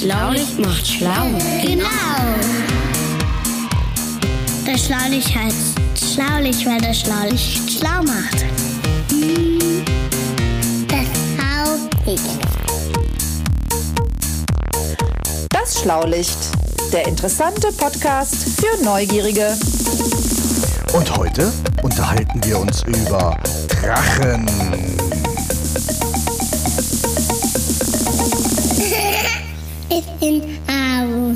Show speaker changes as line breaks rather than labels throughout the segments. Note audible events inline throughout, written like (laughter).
Schlaulicht macht schlau.
Genau. Das Schlaulicht heißt Schlaulicht, weil das Schlaulicht schlau macht. Das Schlaulicht.
Das Schlaulicht, der interessante Podcast für Neugierige.
Und heute unterhalten wir uns über Drachen.
Ich bin Au.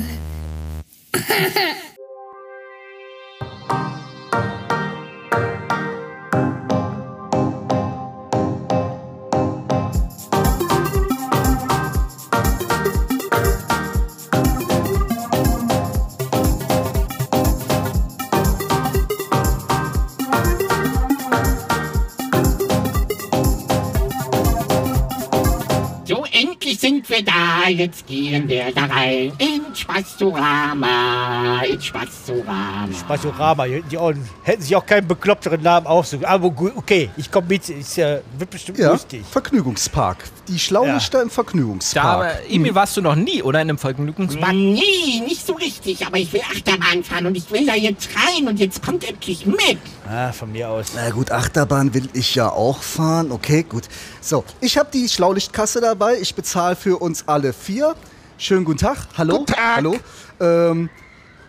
Da. Jetzt gehen wir da rein. In Spastorama. In Spastorama.
Hinten die Ohren hätten sich auch keinen bekloppteren Namen aussuchen. Aber gut, okay, ich komme mit. Ist, äh, wird bestimmt
Ja,
lustig.
Vergnügungspark. Die Schlaulichter im
Da,
Vergnügungspark.
aber Emil, warst du noch nie, oder? In einem Vergnügungspark?
Nee, nicht so richtig. Aber ich will Achterbahn fahren und ich will da jetzt rein und jetzt kommt endlich mit.
Ah, von mir aus.
Na gut, Achterbahn will ich ja auch fahren. Okay, gut. So, ich habe die Schlaulichtkasse dabei. Ich bezahle für uns alle vier. Schönen guten Tag. Hallo.
Guten Tag.
Hallo. Ähm,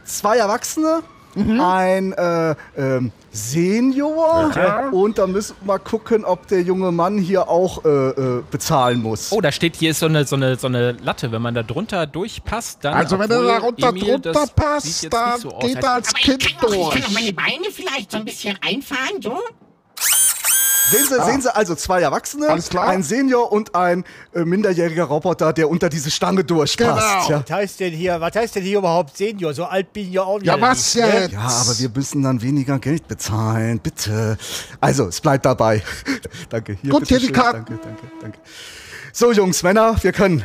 zwei Erwachsene, ein äh, ähm, Senior und da müssen wir mal gucken, ob der junge Mann hier auch äh, äh, bezahlen muss.
Oh, da steht hier ist so eine, so, eine, so eine Latte. Wenn man da drunter durchpasst, dann.
Also wenn du
obwohl,
da runter
Emil,
drunter passt, dann
so
geht er als
Aber ich
Kind
kann, doch, ich kann
durch.
doch meine Beine vielleicht so ein bisschen einfahren, so.
Sehen Sie, sehen Sie also zwei Erwachsene,
Alles klar.
ein Senior und ein äh, minderjähriger Roboter, der unter diese Stange durchpasst.
Genau.
Ja.
Was heißt denn hier, was heißt denn hier überhaupt Senior? So alt bin ich ja auch nicht.
Ja, was
nicht, ne?
jetzt?
Ja, aber wir müssen dann weniger Geld bezahlen, bitte. Also, es bleibt dabei. (laughs) danke. Hier,
Gut,
bitte
hier die. Karten.
Danke, danke, danke. So, Jungs, Männer, wir können. (laughs)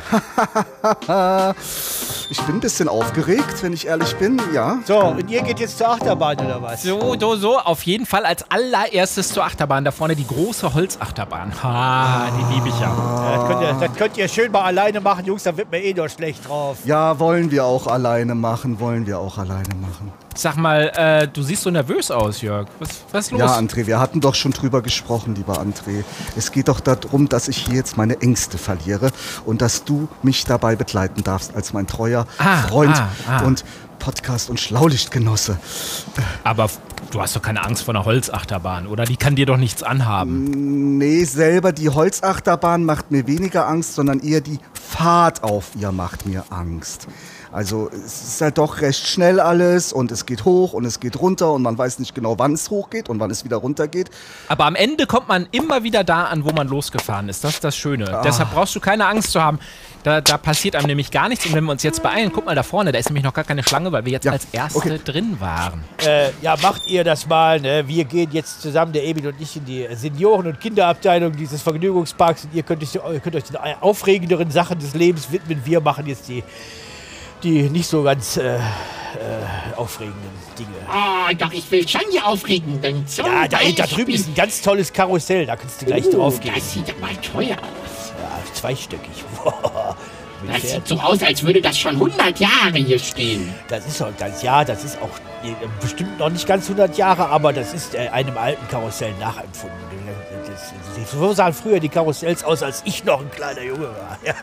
ich bin ein bisschen aufgeregt, wenn ich ehrlich bin, ja.
So, und ihr geht jetzt zur Achterbahn oder was?
So, so, so. Auf jeden Fall als allererstes zur Achterbahn. Da vorne die große Holzachterbahn. Ha, die liebe ich ja.
Ja, das, könnt ihr, das könnt ihr schön mal alleine machen, Jungs, da wird mir eh nur schlecht drauf.
Ja, wollen wir auch alleine machen, wollen wir auch alleine machen.
Sag mal, äh, du siehst so nervös aus, Jörg. Was, was ist los?
Ja, André, wir hatten doch schon drüber gesprochen, lieber André. Es geht doch darum, dass ich hier jetzt meine Ängste verliere und dass du mich dabei begleiten darfst als mein treuer
Ah,
Freund
ah, ah.
und Podcast- und Schlaulichtgenosse.
Aber du hast doch keine Angst vor einer Holzachterbahn, oder? Die kann dir doch nichts anhaben.
Nee, selber die Holzachterbahn macht mir weniger Angst, sondern eher die Fahrt auf ihr macht mir Angst. Also es ist halt doch recht schnell alles und es geht hoch und es geht runter und man weiß nicht genau, wann es hochgeht und wann es wieder runtergeht.
Aber am Ende kommt man immer wieder da an, wo man losgefahren ist. Das ist das Schöne.
Ah.
Deshalb brauchst du keine Angst zu haben. Da, da passiert einem nämlich gar nichts. Und wenn wir uns jetzt beeilen, guck mal da vorne, da ist nämlich noch gar keine Schlange, weil wir jetzt
Ja,
als Erste
okay.
drin waren.
Äh, ja, macht ihr das mal. Ne? Wir gehen jetzt zusammen, der Emil und ich, in die Senioren- und Kinderabteilung dieses Vergnügungsparks. Und ihr könnt, euch, ihr könnt euch den aufregenderen Sachen des Lebens widmen. Wir machen jetzt die, die nicht so ganz äh, äh, aufregenden Dinge.
Oh, doch, ich will schon die aufregenden. Zum
Ja, da, da drüben ist ein ganz tolles Karussell. Da kannst du gleich
Oh,
drauf gehen.
Das sieht aber teuer aus.
Ja, zweistöckig. (laughs)
Das
Pferd.
sieht so aus, als würde das schon 100 Jahre hier stehen.
Das ist auch ganz, ja, das ist auch äh, bestimmt noch nicht ganz 100 Jahre, aber das ist äh, einem alten Karussell nachempfunden. Das, das, so sahen früher die Karussells aus, als ich noch ein kleiner Junge war. (laughs) Ja.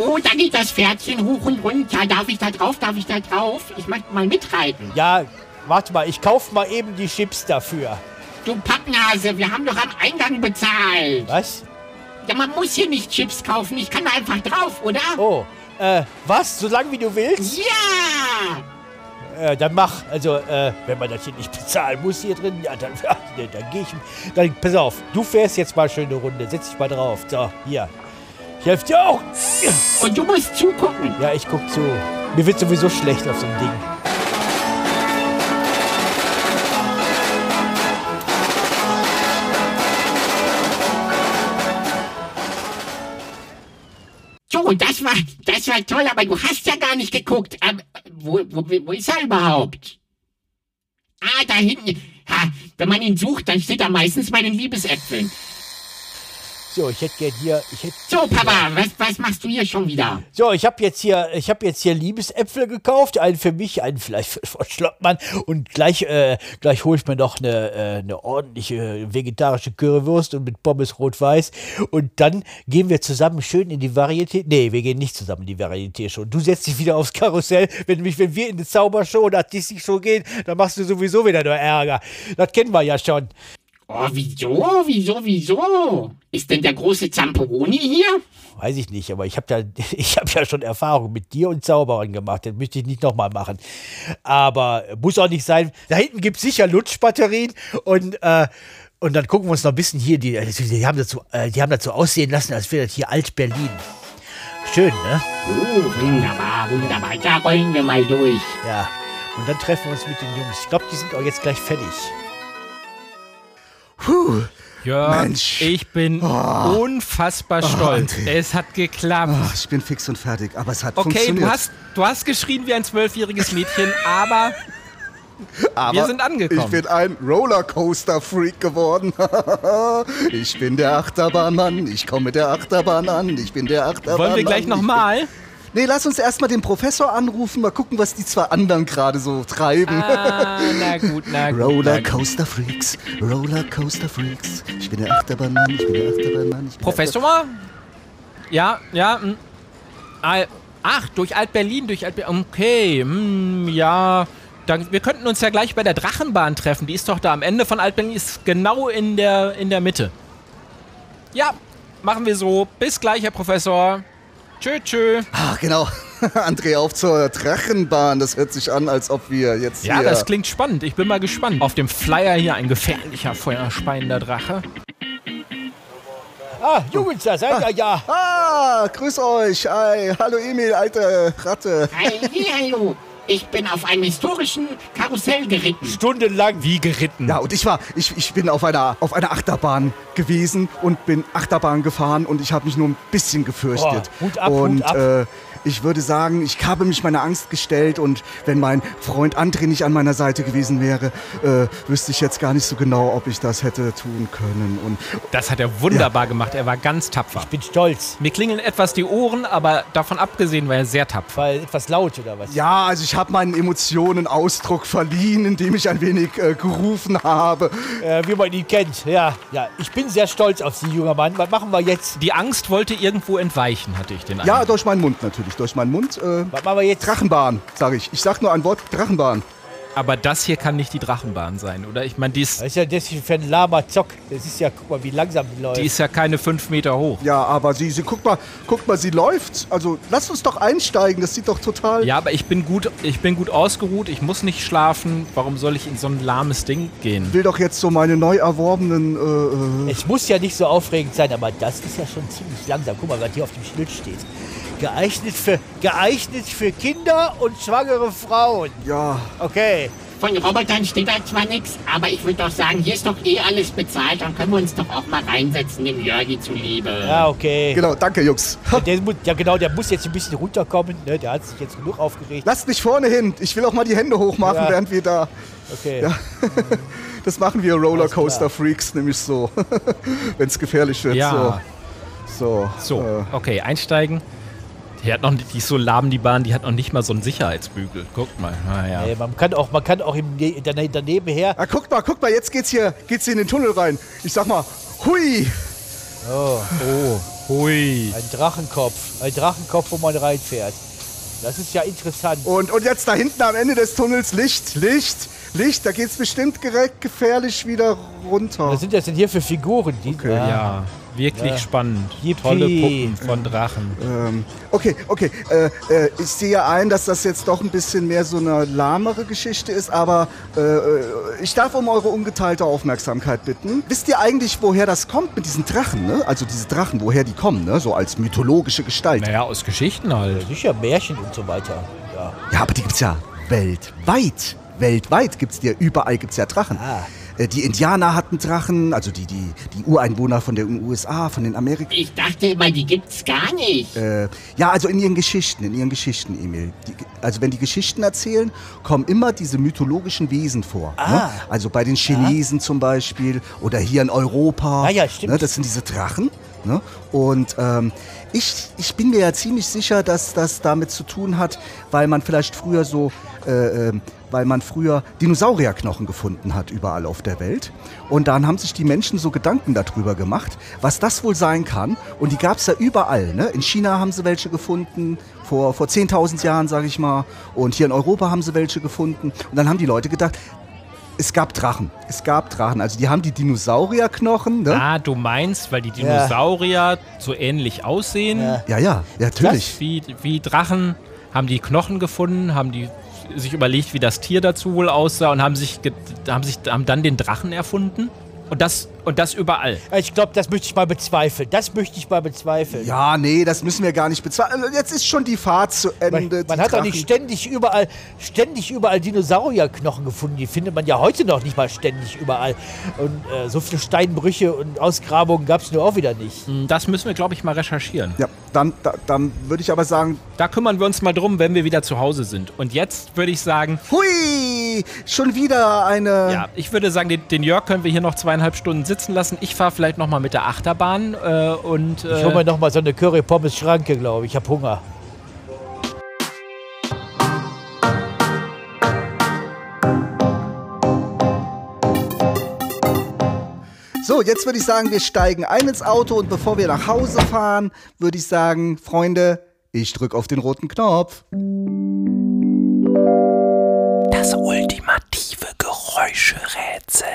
Oh, da geht das Pferdchen hoch und runter. Darf ich da drauf? Darf ich da drauf? Ich möchte mal mitreiten.
ja, warte mal, ich kauf mal eben die Chips dafür.
Du Pappnase, wir haben doch am Eingang bezahlt.
Was?
Ja, man muss hier nicht Chips kaufen. Ich kann da einfach drauf, oder?
Oh, äh, was? So lange wie du willst?
Ja!
Äh, dann mach. Also, äh, wenn man das hier nicht bezahlen muss hier drin, ja, dann, (laughs) dann, dann gehe ich. Dann, pass auf, du fährst jetzt mal schön eine Runde. Setz dich mal drauf. So, hier. Ich helfe dir auch.
Und du musst zugucken.
Ja, ich guck zu. Mir wird sowieso schlecht auf so einem Ding.
So, das war, das war toll, aber du hast ja gar nicht geguckt. Ähm, wo, wo, wo ist er überhaupt? Ah, da hinten. Ha, wenn man ihn sucht, dann steht er meistens bei den Liebesäpfeln.
So, ich hätte gern hier, ich hätte
So, Papa, was, was machst du hier schon wieder?
So, ich habe jetzt hier, ich habe jetzt hier Liebesäpfel gekauft, einen für mich, einen vielleicht (laughs) für Frau Schlottmann und gleich, äh, gleich hole ich mir noch eine, äh, eine ordentliche vegetarische Currywurst und mit Pommes rot-weiß und dann gehen wir zusammen schön in die Varieté. Nee, wir gehen nicht zusammen in die Varieté schon. Du setzt dich wieder aufs Karussell, wenn mich, wenn wir in die Zaubershow oder Disney Show gehen, dann machst du sowieso wieder nur Ärger. Das kennen wir ja schon.
Oh, wieso, wieso, wieso? Ist denn der große Zamperoni hier?
Weiß ich nicht, aber ich habe ja, (laughs) ich hab ja schon Erfahrung mit dir und Zauberern gemacht. Das möchte ich nicht nochmal machen. Aber muss auch nicht sein. Da hinten gibt es sicher Lutschbatterien und, äh, und dann gucken wir uns noch ein bisschen hier. Die, die, haben dazu, äh, die haben dazu aussehen lassen, als wäre das hier Alt-Berlin. Schön, ne?
Oh, wunderbar, wunderbar. Da rollen wir mal durch.
Ja. Und dann treffen wir uns mit den Jungs. Ich glaube, die sind auch jetzt gleich fertig.
Puh.
Jörg,
Mensch.
ich bin unfassbar stolz.
André.
Es hat geklappt.
Ach, ich bin fix und fertig, aber es hat
Okay,
funktioniert.
du hast, du hast geschrien wie ein zwölfjähriges Mädchen, (laughs) aber
aber
wir sind angekommen.
Ich bin ein Rollercoaster-Freak geworden. (laughs) ich bin der Achterbahnmann, ich komme mit der Achterbahn an, ich bin der Achterbahnmann.
wollen wir gleich
ich
nochmal? (laughs)
Nee, lass uns erstmal den Professor anrufen, mal gucken, was die zwei anderen gerade so treiben.
Ah, na gut, na gut.
Rollercoaster Freaks, Rollercoaster Freaks. Ich bin der Achterbahnmann, ich bin der Achterbahnmann. Ich bin
Professor? Ja, ja. hm. Ach, durch Alt-Berlin, durch Alt-Berlin. Okay, hm, ja. Dann, wir könnten uns ja gleich bei der Drachenbahn treffen. Die ist doch da am Ende von Alt-Berlin, ist genau in der, in der Mitte. Ja, machen wir so. Bis gleich, Herr Professor. Tschö, tschö.
Ach, genau. (laughs) André, auf zur Drachenbahn. Das hört sich an, als ob wir jetzt
Ja,
hier...
das klingt spannend. Ich bin mal gespannt. Auf dem Flyer hier ein gefährlicher, feuerspeiender Drache.
Ah, Jungs, da seid ihr ja.
Ah, grüß euch. Hi. Hallo Emil, alte Ratte.
Hey, hallo. Ich bin auf einem historischen Karussell geritten.
Stundenlang.
Wie geritten.
Ja, und ich war, ich, ich bin auf einer, auf einer Achterbahn gewesen und bin Achterbahn gefahren und ich habe mich nur ein bisschen gefürchtet.
Boah, Hut ab,
und
Hut ab.
Äh, ich würde sagen, ich habe mich meiner Angst gestellt und wenn mein Freund André nicht an meiner Seite gewesen wäre, äh, wüsste ich jetzt gar nicht so genau, ob ich das hätte tun können. Und
Das hat er wunderbar gemacht. Er war ganz tapfer.
Ich bin stolz.
Mir klingeln etwas die Ohren, aber davon abgesehen war er sehr tapfer.
Weil etwas laut oder was?
ja, also ich habe meinen Emotionen Ausdruck verliehen, indem ich ein wenig äh, gerufen habe.
Äh, wie man ihn kennt. Ja, ja. Ich bin sehr stolz auf Sie, junger Mann. Was machen wir jetzt?
Die Angst wollte irgendwo entweichen, hatte ich den
Ja,
Eindruck.
durch meinen Mund natürlich, durch meinen Mund. Äh,
Was machen wir jetzt?
Drachenbahn, sage ich. Ich sag nur ein Wort, Drachenbahn.
Aber das hier kann nicht die Drachenbahn sein, oder? Ich meine, die ist,
Das ist ja das hier für ein Lama Zock. Das ist ja, guck mal, wie langsam die läuft.
die ist ja keine fünf Meter hoch.
Ja, aber sie, sie, guck mal, guck mal, sie läuft. Also lasst uns doch einsteigen, das sieht doch total...
Ja, aber ich bin gut, ich bin gut ausgeruht, ich muss nicht schlafen. Warum soll ich in so ein lahmes Ding gehen?
Ich will doch jetzt so meine neu erworbenen... Äh, äh,
Es muss ja nicht so aufregend sein, aber das ist ja schon ziemlich langsam. Guck mal, was hier auf dem Schild steht. Geeignet für, geeignet für Kinder und schwangere Frauen.
ja,
Okay.
Von Robotern steht da zwar nichts, aber ich würde doch sagen, hier ist doch eh alles bezahlt. Dann können wir uns doch auch mal reinsetzen, dem Jörgi zuliebe.
Ja, okay.
genau, danke Jungs. Ha,
Der muss, ja, genau, der muss jetzt ein bisschen runterkommen. Ne? Der hat sich jetzt genug aufgeregt.
Lasst mich vorne hin, ich will auch mal die Hände hochmachen,
Ja.
während wir da...
Okay. (laughs)
Das machen wir Rollercoaster
Alles
Freaks nämlich so, (laughs) wenn es gefährlich wird.
Ja.
So, so,
So,
Äh,
okay, einsteigen. Die hat noch, die ist so lahm, die Bahn, die hat noch nicht mal so einen Sicherheitsbügel. Guckt mal. Naja.
Nee, man kann auch, man kann auch im, Ne- dane- daneben her.
ah, guckt mal, guckt mal, jetzt geht's hier, geht's hier in den Tunnel rein. Ich sag mal, hui!
Oh,
Oh, hui.
ein Drachenkopf. Ein Drachenkopf, wo man reinfährt. Das ist ja interessant.
Und, und jetzt da hinten am Ende des Tunnels Licht, Licht, Licht, da geht's bestimmt direkt gefährlich wieder runter.
Was sind das denn hier für Figuren? Die,
Okay.
Ja, wirklich
Ja.
spannend.
Yippie.
Tolle Puppen von Drachen.
Ähm, okay, okay. Äh, äh, ich sehe ein, dass das jetzt doch ein bisschen mehr so eine lahmere Geschichte ist, aber äh, ich darf um eure ungeteilte Aufmerksamkeit bitten. Wisst ihr eigentlich, woher das kommt mit diesen Drachen, ne? Also diese Drachen, woher die kommen, ne? So als mythologische Gestalt.
Naja, aus Geschichten halt.
Sicher Märchen und so weiter. Ja.
Ja, aber die gibt's ja weltweit. Weltweit gibt's die ja, überall gibt's ja Drachen.
Ah.
Äh, Die Indianer hatten Drachen, also die, die, die Ureinwohner von den USA, von den Amerika.
Ich dachte immer, die gibt's gar nicht.
Äh, ja, also in ihren Geschichten, in ihren Geschichten, Emil. Die, also wenn die Geschichten erzählen, kommen immer diese mythologischen Wesen vor.
Ah.
Ne? Also bei den Chinesen zum Beispiel oder hier in Europa.
Ah ja, stimmt.
Ne? Das sind diese Drachen. Ne? Und ähm, ich, ich bin mir ja ziemlich sicher, dass das damit zu tun hat, weil man vielleicht früher so, äh, ähm, weil man früher Dinosaurierknochen gefunden hat überall auf der Welt. Und dann haben sich die Menschen so Gedanken darüber gemacht, was das wohl sein kann. Und die gab es ja überall. Ne? In China haben sie welche gefunden, vor, vor 10.000 Jahren, sage ich mal. Und hier in Europa haben sie welche gefunden. Und dann haben die Leute gedacht, es gab Drachen. Es gab Drachen. Also die haben die Dinosaurierknochen. Ne?
Ah, du meinst, weil die Dinosaurier so ähnlich aussehen
Ja.
Ja, ja, ja, natürlich.
wie, wie Drachen, haben die Knochen gefunden, haben die sich überlegt, wie das Tier dazu wohl aussah und haben sich, haben sich haben dann den Drachen erfunden und das und das überall.
Ich glaube, das möchte ich mal bezweifeln. Das möchte ich mal bezweifeln.
Ja, nee, das müssen wir gar nicht bezahlen. Jetzt ist schon die Fahrt zu Ende.
Man, man hat doch nicht ständig überall, ständig überall Dinosaurierknochen gefunden. Die findet man ja heute noch nicht mal ständig überall. Und äh, so viele Steinbrüche und Ausgrabungen gab es nur auch wieder nicht.
Hm, Das müssen wir, glaube ich, mal recherchieren.
Ja, dann, da, dann würde ich aber sagen,
Da kümmern wir uns mal drum, wenn wir wieder zu Hause sind. Und jetzt würde ich sagen,
hui, schon wieder eine...
ja, ich würde sagen, den, den Jörg können wir hier noch zweieinhalb Stunden sitzen lassen. Ich fahre vielleicht noch mal mit der Achterbahn äh, und
Ich hole
äh,
mir noch mal so eine Curry-Pommes-Schranke, glaube ich. Ich habe Hunger.
So, jetzt würde ich sagen, wir steigen ein ins Auto und bevor wir nach Hause fahren, würde ich sagen, Freunde, ich drücke auf den roten Knopf.
Das ultimative Geräuscherätsel.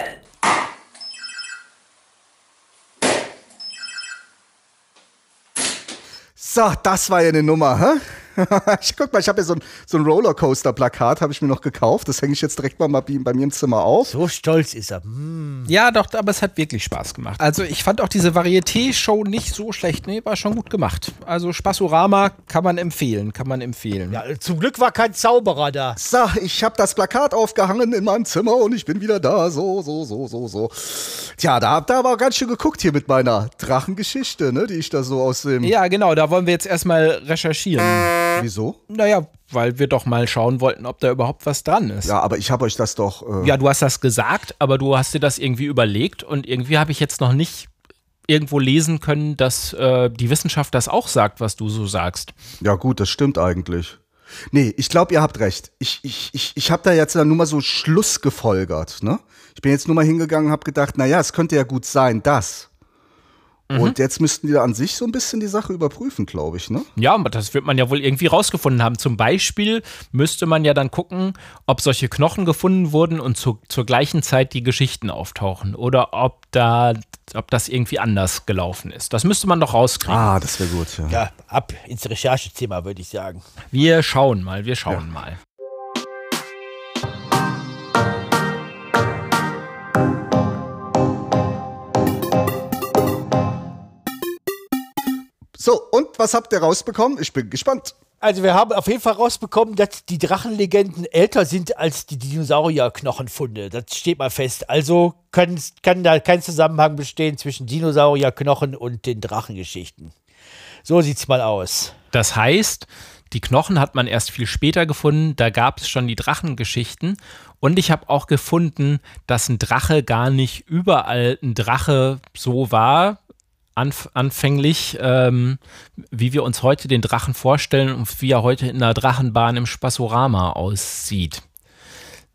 So, das war ja eine Nummer, hä? (laughs) ich, guck mal, ich habe ja so ein, so ein Rollercoaster-Plakat, habe ich mir noch gekauft. Das hänge ich jetzt direkt mal bei, bei mir im Zimmer auf.
So stolz ist er. Hm.
Ja, doch, aber es hat wirklich Spaß gemacht. Also ich fand auch diese Varieté-Show nicht so schlecht. Nee, war schon gut gemacht. Also Spaßorama kann man empfehlen, kann man empfehlen.
Ja, zum Glück war kein Zauberer da.
So, ich habe das Plakat aufgehangen in meinem Zimmer und ich bin wieder da. So, so, so, so, so. Tja, da habt ihr aber ganz schön geguckt hier mit meiner Drachengeschichte, ne, die ich da so aus dem.
Ja, genau, da wollen wir jetzt erstmal recherchieren.
Wieso?
Naja, weil wir doch mal schauen wollten, ob da überhaupt was dran ist.
Ja, aber ich habe euch das doch. Äh,
Ja, du hast das gesagt, aber du hast dir das irgendwie überlegt und irgendwie habe ich jetzt noch nicht irgendwo lesen können, dass äh, die Wissenschaft das auch sagt, was du so sagst.
Ja, gut, das stimmt eigentlich. Nee, ich glaube, ihr habt recht. Ich, ich, ich, ich habe da jetzt nur mal so Schluss gefolgert. Ne? Ich bin jetzt nur mal hingegangen und habe gedacht, naja, es könnte ja gut sein, dass. Und jetzt müssten die da an sich so ein bisschen die Sache überprüfen, glaube ich, ne?
Ja, aber das wird man ja wohl irgendwie rausgefunden haben. Zum Beispiel müsste man ja dann gucken, ob solche Knochen gefunden wurden und zu, zur gleichen Zeit die Geschichten auftauchen oder ob da, ob das irgendwie anders gelaufen ist. Das müsste man doch rauskriegen.
Ah, das wäre gut, ja.
Ja, ab ins Recherchezimmer, würde ich sagen.
Wir schauen mal, wir schauen mal.
So, und was habt ihr rausbekommen? Ich bin gespannt.
Also wir haben auf jeden Fall rausbekommen, dass die Drachenlegenden älter sind als die Dinosaurierknochenfunde. Das steht mal fest. Also können, kann da kein Zusammenhang bestehen zwischen Dinosaurierknochen und den Drachengeschichten. So sieht's mal aus.
Das heißt, die Knochen hat man erst viel später gefunden, da gab es schon die Drachengeschichten. Und ich habe auch gefunden, dass ein Drache gar nicht überall ein Drache so war, anf anfänglich, ähm, wie wir uns heute den Drachen vorstellen und wie er heute in der Drachenbahn im Spasorama aussieht.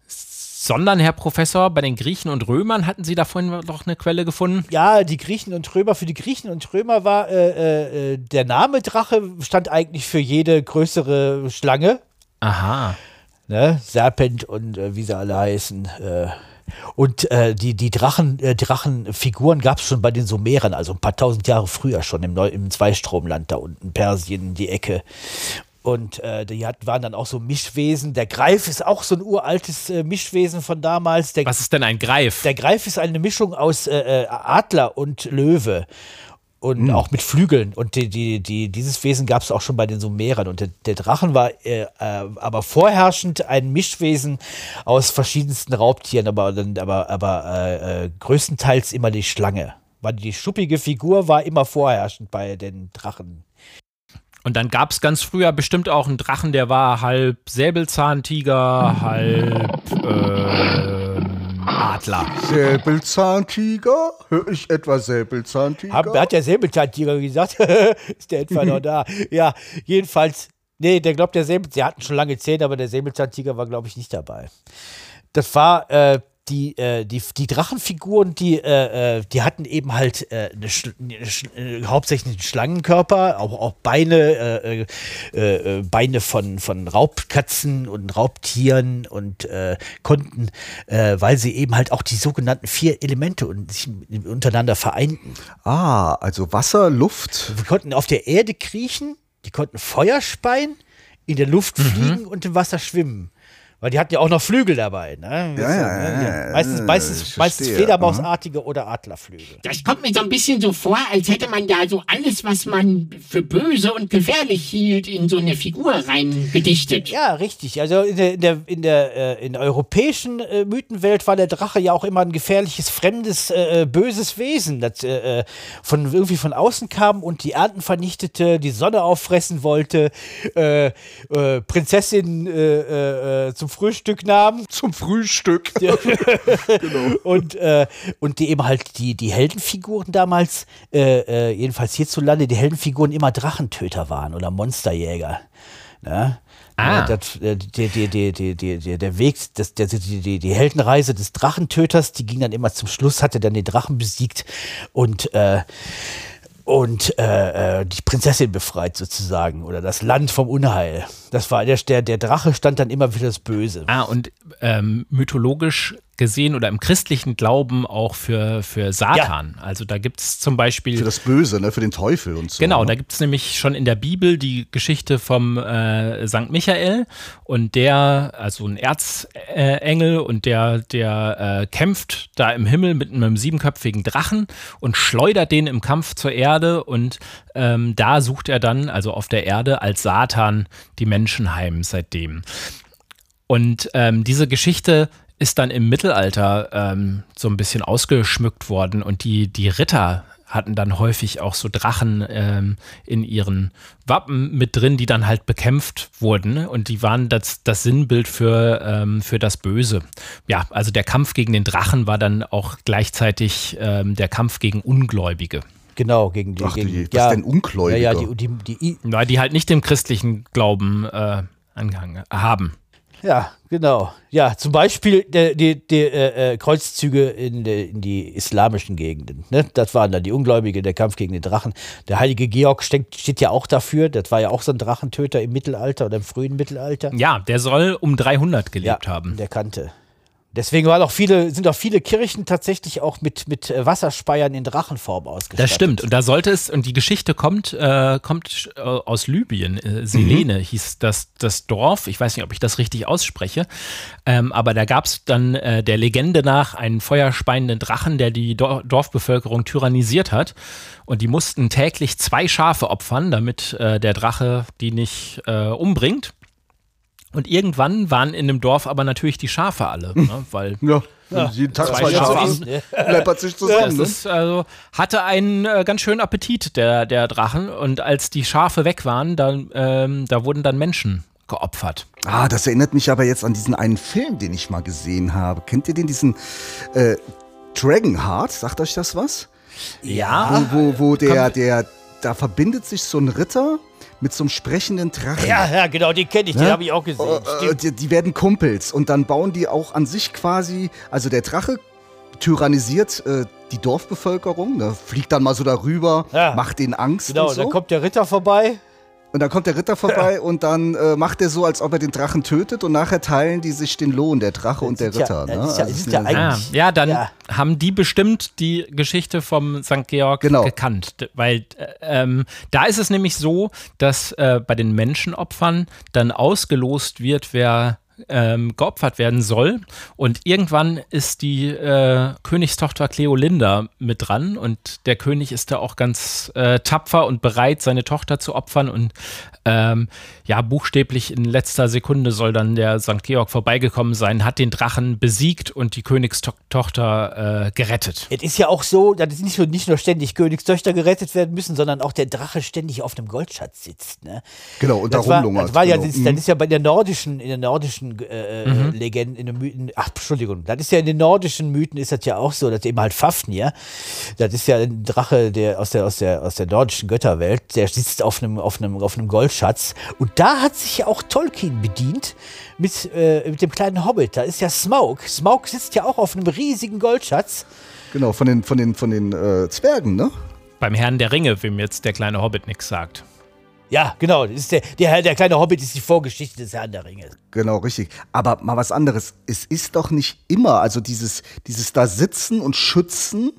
Sondern, Herr Professor, bei den Griechen und Römern hatten Sie da vorhin noch eine Quelle gefunden?
Ja, die Griechen und Römer, für die Griechen und Römer war äh, äh, der Name Drache stand eigentlich für jede größere Schlange.
Aha.
ne? Serpent und äh, wie sie alle heißen. Äh. Und äh, die, die Drachen, äh, Drachenfiguren gab es schon bei den Sumerern, also ein paar tausend Jahre früher schon im, Neu im Zweistromland da unten, Persien, die Ecke. Und äh, die hatten, waren dann auch so Mischwesen. Der Greif ist auch so ein uraltes äh, Mischwesen von damals. Der,
Was ist denn ein Greif?
der Greif ist eine Mischung aus äh, äh, Adler und Löwe. Und auch mit Flügeln. Und die, die, die, dieses Wesen gab es auch schon bei den Sumerern. Und der, der Drachen war äh, äh, aber vorherrschend ein Mischwesen aus verschiedensten Raubtieren, aber, aber, aber äh, äh, größtenteils immer die Schlange. Weil die schuppige Figur war immer vorherrschend bei den Drachen.
Und dann gab es ganz früher bestimmt auch einen Drachen, der war halb Säbelzahntiger, halb ähm, Adler.
Säbelzahntiger? Hör ich etwa Säbelzahntiger?
Hab, hat der Säbelzahntiger gesagt. (laughs) ist der etwa noch da? Ja, jedenfalls. Nee, der glaubt, der Säbel, sie hatten schon lange Zähne, aber der Säbelzahntiger war, glaube ich, nicht dabei. Das war äh, die, äh, die, die Drachenfiguren, die, äh, äh, die hatten eben halt äh, eine eine äh, hauptsächlich einen Schlangenkörper, auch, auch Beine, äh, Beine von, von Raubkatzen und Raubtieren und konnten, weil sie eben halt auch die sogenannten vier Elemente und sich untereinander vereinten.
ah, also Wasser, Luft.
Wir konnten auf der Erde kriechen, die konnten Feuer speien, in der Luft
Mhm.
fliegen und im Wasser schwimmen. Weil die hatten ja auch noch Flügel dabei. Ne?
Ja, ja, ja, ja.
Meistens, meistens, meistens. Fledermausartige oder Adlerflügel.
Das kommt mir so ein bisschen so vor, als hätte man da so alles, was man für böse und gefährlich hielt, in so eine Figur reingedichtet.
Ja, richtig. Also in der, in der, in der, äh, in der europäischen äh, Mythenwelt war der Drache ja auch immer ein gefährliches, fremdes, äh, äh, böses Wesen, das äh, äh, von, irgendwie von außen kam und die Ernten vernichtete, die Sonne auffressen wollte, äh, äh, (laughs) Zum Frühstück nahm.
Zum Frühstück.
und, äh, und die eben halt die, die Heldenfiguren damals, äh, äh, jedenfalls hierzulande, die Heldenfiguren immer Drachentöter waren oder Monsterjäger. Ne?
Ah.
Ja, das, äh, die, die, die, die, der Weg, das, der, die, die, die Heldenreise des Drachentöters, die ging dann immer zum Schluss, hatte dann den Drachen besiegt und äh, und äh, äh, die Prinzessin befreit sozusagen oder das Land vom Unheil. Das war der, der, Drache stand dann immer für das Böse.
Ah, und ähm, mythologisch gesehen oder im christlichen Glauben auch für, für Satan. Also da gibt es zum Beispiel.
Für das Böse, ne? Für den Teufel und so.
Genau, da
ne?
gibt es nämlich schon in der Bibel die Geschichte vom äh, St. Michael und der, also ein Erzengel und der, der äh, kämpft da im Himmel mit einem siebenköpfigen Drachen und schleudert den im Kampf zur Erde und ähm, da sucht er dann, also auf der Erde, als Satan die Menschen heim seitdem. Und ähm, diese Geschichte ist dann im Mittelalter ähm, so ein bisschen ausgeschmückt worden und die, die Ritter hatten dann häufig auch so Drachen ähm, in ihren Wappen mit drin, die dann halt bekämpft wurden und die waren das, das Sinnbild für, ähm, für das Böse. Ja, also der Kampf gegen den Drachen war dann auch gleichzeitig ähm, der Kampf gegen Ungläubige.
Genau, gegen die.
Ach
gegen,
je, was denn Ungläubige?
Ja, ja, die, die, die,
Ja, die halt nicht dem christlichen Glauben äh, angehangen haben.
Ja, genau. Ja, zum Beispiel der, die, die äh, äh, Kreuzzüge in, die- in die islamischen Gegenden. Ne? Das waren dann die Ungläubigen, der Kampf gegen den Drachen. Der heilige Georg steht, steht ja auch dafür. Das war ja auch so ein Drachentöter im Mittelalter oder im frühen Mittelalter.
Ja, der soll um 300 gelebt
ja,
haben.
Der kannte. Deswegen waren auch viele, sind auch viele Kirchen tatsächlich auch mit, mit äh, Wasserspeiern in Drachenform ausgestattet.
Das stimmt. Und da sollte es, und die Geschichte kommt, äh, kommt äh, aus Libyen. Äh, Selene hieß das, das Dorf. Ich weiß nicht, ob ich das richtig ausspreche. Ähm, aber da gab es dann äh, der Legende nach einen feuerspeienden Drachen, der die Dor Dorfbevölkerung tyrannisiert hat. Und die mussten täglich zwei Schafe opfern, damit äh, der Drache die nicht umbringt. Und irgendwann waren in dem Dorf aber natürlich die Schafe alle, (laughs) ne? weil
Ja, ja. jeden Tag
Zwei
zwei
Schafe.
Ne?
läppert sich zusammen.
Das ist, also, hatte einen äh, ganz schönen Appetit, der, der Drachen. Und als die Schafe weg waren, dann, ähm, da wurden dann Menschen geopfert.
ne? Ah, das erinnert mich aber jetzt an diesen einen Film, den ich mal gesehen habe. Kennt ihr den, diesen äh, Dragonheart? Sagt euch das was?
Ja.
Wo, wo, wo der, der, da verbindet sich so ein Ritter mit so einem sprechenden Drachen.
Ja, ja, genau, den kenne ich, den
Ne?
habe ich auch gesehen.
Äh,
Stimmt.
die, die werden Kumpels und dann bauen die auch an sich quasi, also der Drache tyrannisiert äh, die Dorfbevölkerung, ne, fliegt dann mal so darüber,
Ja.
macht denen Angst
Genau,
und so.
dann kommt der Ritter vorbei.
Und dann kommt der Ritter vorbei und dann äh, macht er so, als ob er den Drachen tötet und nachher teilen die sich den Lohn, der Drache und der
ja-
Ritter. ne?
ist ja-
Also
ist ja
Ah,
eigentlich-
ja, dann
Ja.
haben die bestimmt die Geschichte vom St. Georg
Genau.
gekannt. Weil äh, ähm, da ist es nämlich so, dass äh, bei den Menschenopfern dann ausgelost wird, wer ähm, geopfert werden soll. Und irgendwann ist die äh, Königstochter Cleolinda mit dran und der König ist da auch ganz äh, tapfer und bereit, seine Tochter zu opfern. Und ähm, ja, buchstäblich in letzter Sekunde soll dann der St. Georg vorbeigekommen sein, hat den Drachen besiegt und die Königstochter äh, gerettet.
Es ist ja auch so, dass nicht nur, nicht nur ständig Königstöchter gerettet werden müssen, sondern auch der Drache ständig auf einem Goldschatz sitzt. Ne?
Genau, und da
Das war, das war ja,
genau.
das, das ist ja bei der nordischen, in der nordischen nordischen äh,
Mhm.
Legenden, in den Mythen, ach, Entschuldigung, das ist ja in den nordischen Mythen ist das ja auch so, dass eben halt Fafnir, das ist ja ein Drache der, aus, der, aus, der, aus der nordischen Götterwelt, der sitzt auf einem, auf einem, auf einem Goldschatz. Und da hat sich ja auch Tolkien bedient mit, äh, mit dem kleinen Hobbit. Da ist ja Smaug. Smaug sitzt ja auch auf einem riesigen Goldschatz.
Genau, von den, von den, von den äh, Zwergen, ne?
Beim Herrn der Ringe, wem jetzt der kleine Hobbit nichts sagt.
Ja, genau. Das ist der, der, der kleine Hobbit ist die Vorgeschichte des Herrn der Ringe.
Genau, richtig. Aber mal was anderes. Es ist doch nicht immer, also dieses, dieses da sitzen und schützen.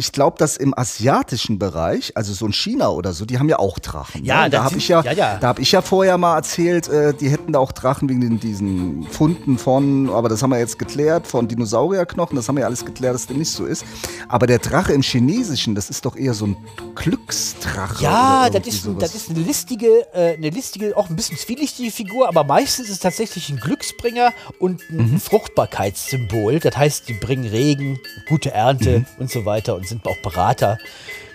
Ich glaube, dass im asiatischen Bereich, also so in China oder so, die haben ja auch Drachen.
Ja,
ne? da
das
habe ich ja,
ja, ja.
da habe ich ja vorher mal erzählt, äh, die hätten da auch Drachen wegen den, diesen Funden von, aber das haben wir jetzt geklärt, von Dinosaurierknochen, das haben wir ja alles geklärt, dass dem nicht so ist. Aber der Drache im Chinesischen, das ist doch eher so ein Glücksdrache.
Ja, das ist,
sowas.
das ist eine listige, äh, eine listige, auch ein bisschen zwielichtige Figur, aber meistens ist es tatsächlich ein Glücksbringer und ein
Mhm.
Fruchtbarkeitssymbol. Das heißt, die bringen Regen, gute Ernte
Mhm.
und so weiter und sind auch Berater.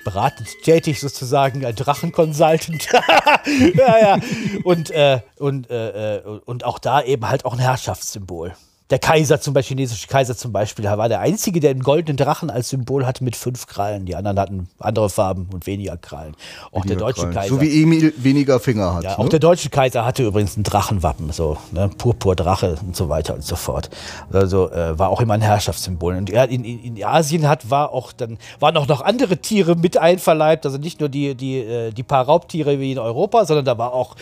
Beratend tätig sozusagen, ein Drachenconsultant. (laughs) ja, ja. Und, äh, und, äh, äh, und auch da eben halt auch ein Herrschaftssymbol. Der Kaiser zum Beispiel, chinesische Kaiser zum Beispiel, war der einzige, der einen goldenen Drachen als Symbol hatte mit fünf Krallen. Die anderen hatten andere Farben und weniger Krallen. Auch der deutsche
Krallen.
Kaiser.
So wie Emil weniger Finger hat.
ja,
ne?
auch der deutsche Kaiser hatte übrigens ein Drachenwappen, so ne, Purpurdrache und so weiter und so fort. Also äh, war auch immer ein Herrschaftssymbol. Und er, in, in, Asien hat war auch dann waren auch noch andere Tiere mit einverleibt, also nicht nur die die äh, die paar Raubtiere wie in Europa, sondern da war auch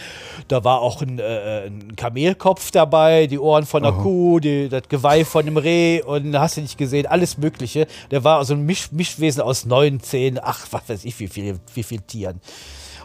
da war auch ein, äh, ein Kamelkopf dabei, die Ohren von einer Kuh, die, das Geweih von einem Reh und hast du nicht gesehen, alles Mögliche. Der war so ein Misch, Mischwesen aus neun, zehn, ach was weiß ich wie viel wie viel Tieren.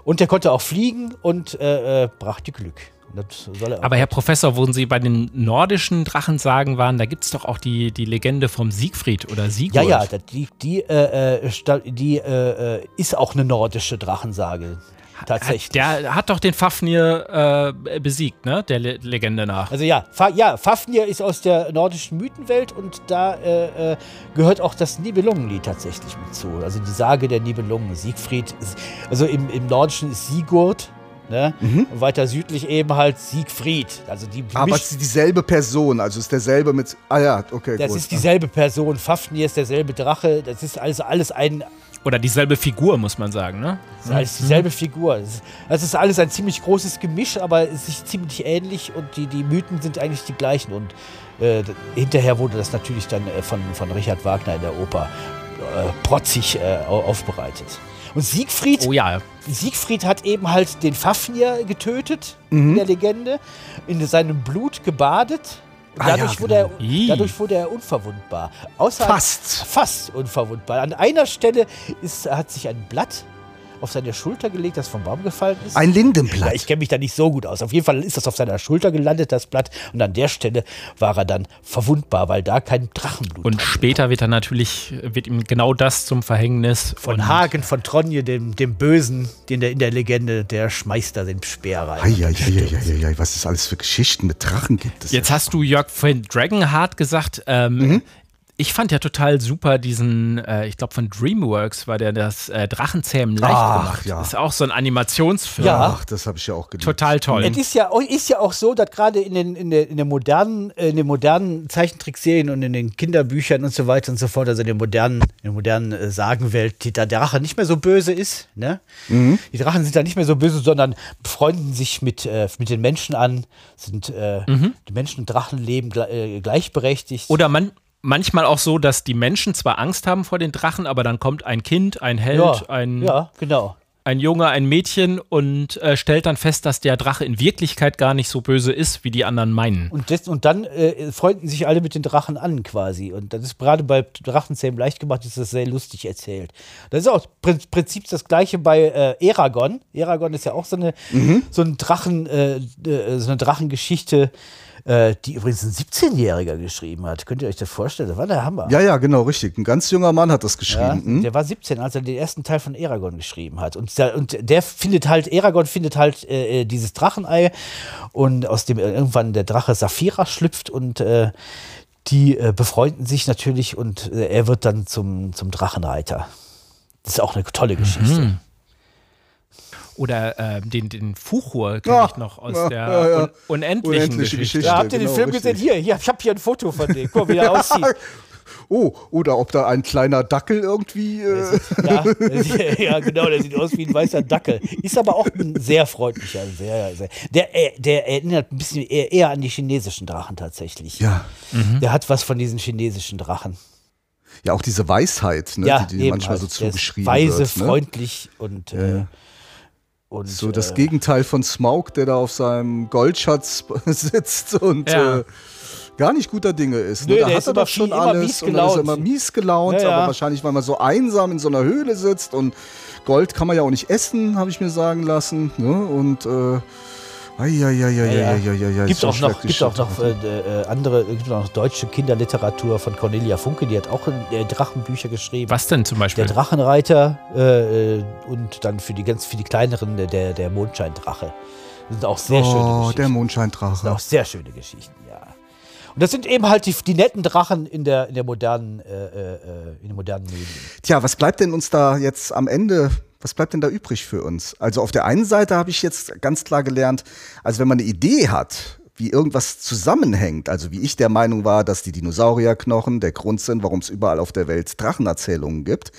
Und der konnte auch fliegen und äh, äh, brachte Glück. Er.
Aber Herr Professor, wo Sie bei den nordischen Drachen waren, da gibt es doch auch die, die Legende vom Siegfried oder
ja,
Sigurd.
ja, das- die, die, äh, äh, die äh, äh, ist auch eine nordische Drachensage. Tatsächlich.
Der hat doch den Fafnir äh, besiegt, ne? Der Le Legende nach.
Also ja, Fa ja, Fafnir ist aus der nordischen Mythenwelt und da äh, äh, gehört auch das Nibelungenlied tatsächlich mit zu. Also die Sage der Nibelungen. Siegfried, ist, also im, im Nordischen ist Sigurd, ne? Und weiter südlich eben halt Siegfried. Also die
Aber
mischt-
es ist dieselbe Person, also ist derselbe mit. Ah ja, okay,
das
gut.
ist dieselbe Person. Fafnir ist derselbe Drache. Das ist also alles ein,
Oder dieselbe Figur, muss man sagen, ne?
Das ist alles dieselbe Figur. Es ist- Es alles ein ziemlich großes Gemisch, aber es ist ziemlich ähnlich und die, die Mythen sind eigentlich die gleichen. Und äh, hinterher wurde das natürlich dann äh, von, von Richard Wagner in der Oper äh, protzig äh, au- aufbereitet. Und Siegfried,
Oh ja.
Siegfried hat eben halt den Fafnir getötet in der Legende, in seinem Blut gebadet.
Ah ja,
Dadurch, wurde
genau.
er, dadurch wurde er unverwundbar. Außer
Fast.
Fast unverwundbar. An einer Stelle ist, hat sich ein Blatt auf seine Schulter gelegt, das vom Baum gefallen ist.
Ein
ja,
Lindenblatt.
ich kenne mich da nicht so gut aus. Auf jeden Fall ist das auf seiner Schulter gelandet, das Blatt. Und an der Stelle war er dann verwundbar, weil da kein Drachenblut
Und später wird er natürlich, wird ihm genau das zum Verhängnis.
Von Hagen von Tronje, dem, dem Bösen, den der in der Legende, der schmeißt da den Speer rein.
Eieieiei, was es alles für Geschichten mit Drachen gibt. Das
Jetzt hast du Jörg von Dragonheart gesagt. Ähm,
Mhm.
Ich fand ja total super diesen, äh, ich glaube von DreamWorks war der das äh, Drachenzähmen leicht
Ach,
gemacht.
ja.
Das ist auch so ein Animationsfilm.
Ja.
Ach, das habe ich ja auch geliebt.
Total toll.
Es ist ja, auch- ist ja auch so, dass gerade in den, in, der, in, der modernen, äh, in den modernen Zeichentrickserien und in den Kinderbüchern und so weiter und so fort, also in der modernen, in der modernen äh, Sagenwelt, die, da der Drache nicht mehr so böse ist. Ne? Die Drachen sind da nicht mehr so böse, sondern freunden sich mit, äh, mit den Menschen an, sind äh, die Menschen und Drachen leben gle äh, gleichberechtigt.
Oder man, manchmal auch so, dass die Menschen zwar Angst haben vor den Drachen, aber dann kommt ein Kind, ein Held,
ja,
ein,
ja, genau.
ein Junge, ein Mädchen und äh, stellt dann fest, dass der Drache in Wirklichkeit gar nicht so böse ist, wie die anderen meinen.
Und, das, und dann äh, freunden sich alle mit den Drachen an quasi. Und das ist gerade bei Drachenzähmen leicht gemacht, ist das sehr lustig erzählt. Das ist auch im Prinzip das gleiche bei äh, Eragon. Eragon ist ja auch so eine, so ein Drachen, äh, äh, so eine Drachengeschichte, äh, die übrigens ein 17-Jähriger geschrieben hat. Könnt ihr euch das vorstellen? Das war der Hammer.
Ja, ja, genau, richtig. Ein ganz junger Mann hat das
Ja,
geschrieben. hm?
Der war 17, als er den ersten Teil von Eragon geschrieben hat. Und der, und der findet halt, Eragon findet halt äh, äh, dieses Drachenei und aus dem äh, irgendwann der Drache Saphira schlüpft und äh, die äh, befreunden sich natürlich und äh, er wird dann zum, zum Drachenreiter. Das ist auch eine tolle Geschichte.
Oder äh, den, den Fuchur kenne
Ja,
ich noch aus
ja,
der
ja, ja.
Un unendlichen
Unendliche
Geschichte.
Geschichte.
Ja, habt ihr den
genau,
Film
richtig.
gesehen? Hier, hier, ich habe hier ein Foto von dem. Guck mal, wie er (laughs) aussieht.
Oh, oder ob da ein kleiner Dackel irgendwie. Äh,
sieht- (laughs) ja, genau, der sieht aus wie ein weißer Dackel. Ist aber auch ein sehr freundlicher, sehr, sehr. Der, äh, der erinnert ein bisschen eher, eher an die chinesischen Drachen tatsächlich.
ja.
Der hat was von diesen chinesischen Drachen.
ja, auch diese Weisheit, ne,
ja,
die, die manchmal so
halt. Der ist
zugeschrieben
Weise,
wird. Ne?
freundlich und. Äh, und
So das
äh,
Gegenteil von Smaug, der da auf seinem Goldschatz (laughs) sitzt und
Ja.
äh, gar nicht guter Dinge ist.
Nö,
Ne? Da
der
hat er doch schon alles
mies
und dann ist er immer mies gelaunt,
Ja, ja.
aber wahrscheinlich, weil man so einsam in so einer Höhle sitzt und Gold kann man ja auch nicht essen, habe ich mir sagen lassen. Ne? Und äh, ai,
Gibt
so
auch noch, gibt auch noch äh, äh, andere, gibt auch noch deutsche Kinderliteratur von Cornelia Funke, die hat auch äh, Drachenbücher geschrieben.
Was denn zum Beispiel?
Der Drachenreiter äh, äh, und dann für die ganz für die kleineren äh, der, der Mondscheindrache. Das sind auch sehr schöne
Oh,
Geschichten.
der
Das sind
Mondscheindrache.
auch sehr schöne Geschichten, ja. Und das sind eben halt die, die netten Drachen in der, in der modernen, äh, äh, in den modernen Medien.
Tja, was bleibt denn uns da jetzt am Ende, was bleibt denn da übrig für uns? Also auf der einen Seite habe ich jetzt ganz klar gelernt, also wenn man eine Idee hat, wie irgendwas zusammenhängt, also wie ich der Meinung war, dass die Dinosaurierknochen der Grund sind, warum es überall auf der Welt Drachenerzählungen gibt,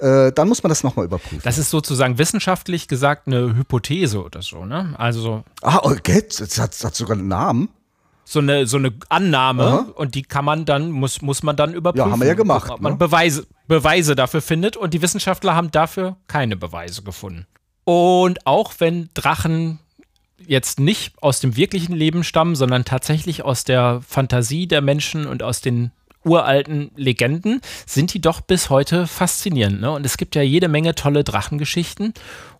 äh, dann muss man das nochmal überprüfen.
Das ist sozusagen wissenschaftlich gesagt eine Hypothese oder so, ne? Also
ah, oh, geht, das hat, das hat sogar einen Namen.
so eine, so eine Annahme
Aha.
und die kann man dann, muss, muss man dann überprüfen.
Ja, haben wir ja gemacht,
man
ne?
Beweise, Beweise dafür findet und die Wissenschaftler haben dafür keine Beweise gefunden. Und auch wenn Drachen jetzt nicht aus dem wirklichen Leben stammen, sondern tatsächlich aus der Fantasie der Menschen und aus den uralten Legenden, sind die doch bis heute faszinierend. Ne? Und es gibt ja jede Menge tolle Drachengeschichten.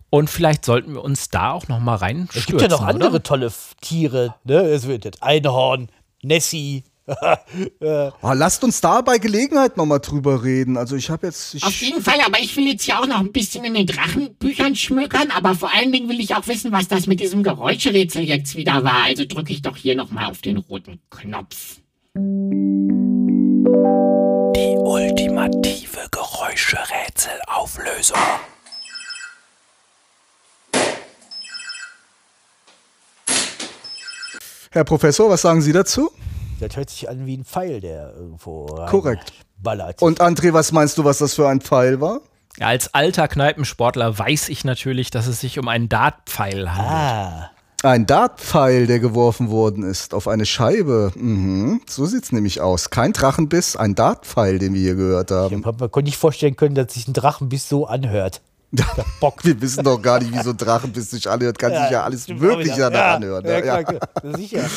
Und vielleicht sollten wir uns da auch noch mal reinstürzen.
Es gibt ja noch
oder?
andere tolle F- Tiere, ne? Es wird das Einhorn, Nessie.
Oh, lasst uns da bei Gelegenheit nochmal drüber reden. Also ich habe jetzt,
Auf
ich,
jeden Fall, aber ich will jetzt ja auch noch ein bisschen in den Drachenbüchern schmökern, aber vor allen Dingen will ich auch wissen, was das mit diesem Geräuscherätsel jetzt wieder war. Also drücke ich doch hier nochmal auf den roten Knopf.
Die ultimative Geräuscherätselauflösung.
Herr Professor, was sagen Sie dazu?
Das hört sich an wie ein Pfeil, der irgendwo
Korrekt.
ballert.
Und André, was meinst du, was das für ein Pfeil war?
Ja, als alter Kneipensportler weiß ich natürlich, dass es sich um einen Dartpfeil handelt.
ah,
Ein Dartpfeil, der geworfen worden ist auf eine Scheibe. Mhm. So sieht's nämlich aus. Kein Drachenbiss, ein Dartpfeil, den wir hier gehört
ich
haben.
hab, man konnte nicht vorstellen können, dass sich ein Drachenbiss so anhört. Der Bock.
Wir wissen doch gar nicht, wie so ein Drachenbiss sich anhört. Kann sich ja alles Mögliche
ja,
anhören.
Ja,
ne?
klar,
Ja.
klar. Sicher.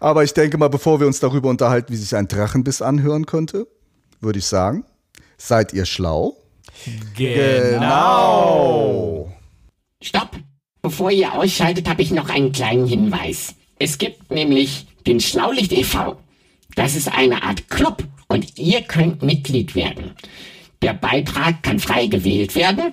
Aber ich denke mal, bevor wir uns darüber unterhalten, wie sich ein Drachenbiss anhören könnte, würde ich sagen, seid ihr schlau? Genau.
Stopp! Bevor ihr ausschaltet, habe ich noch einen kleinen Hinweis. Es gibt nämlich den Schlaulicht e.V. Das ist eine Art Club und ihr könnt Mitglied werden. Der Beitrag kann frei gewählt werden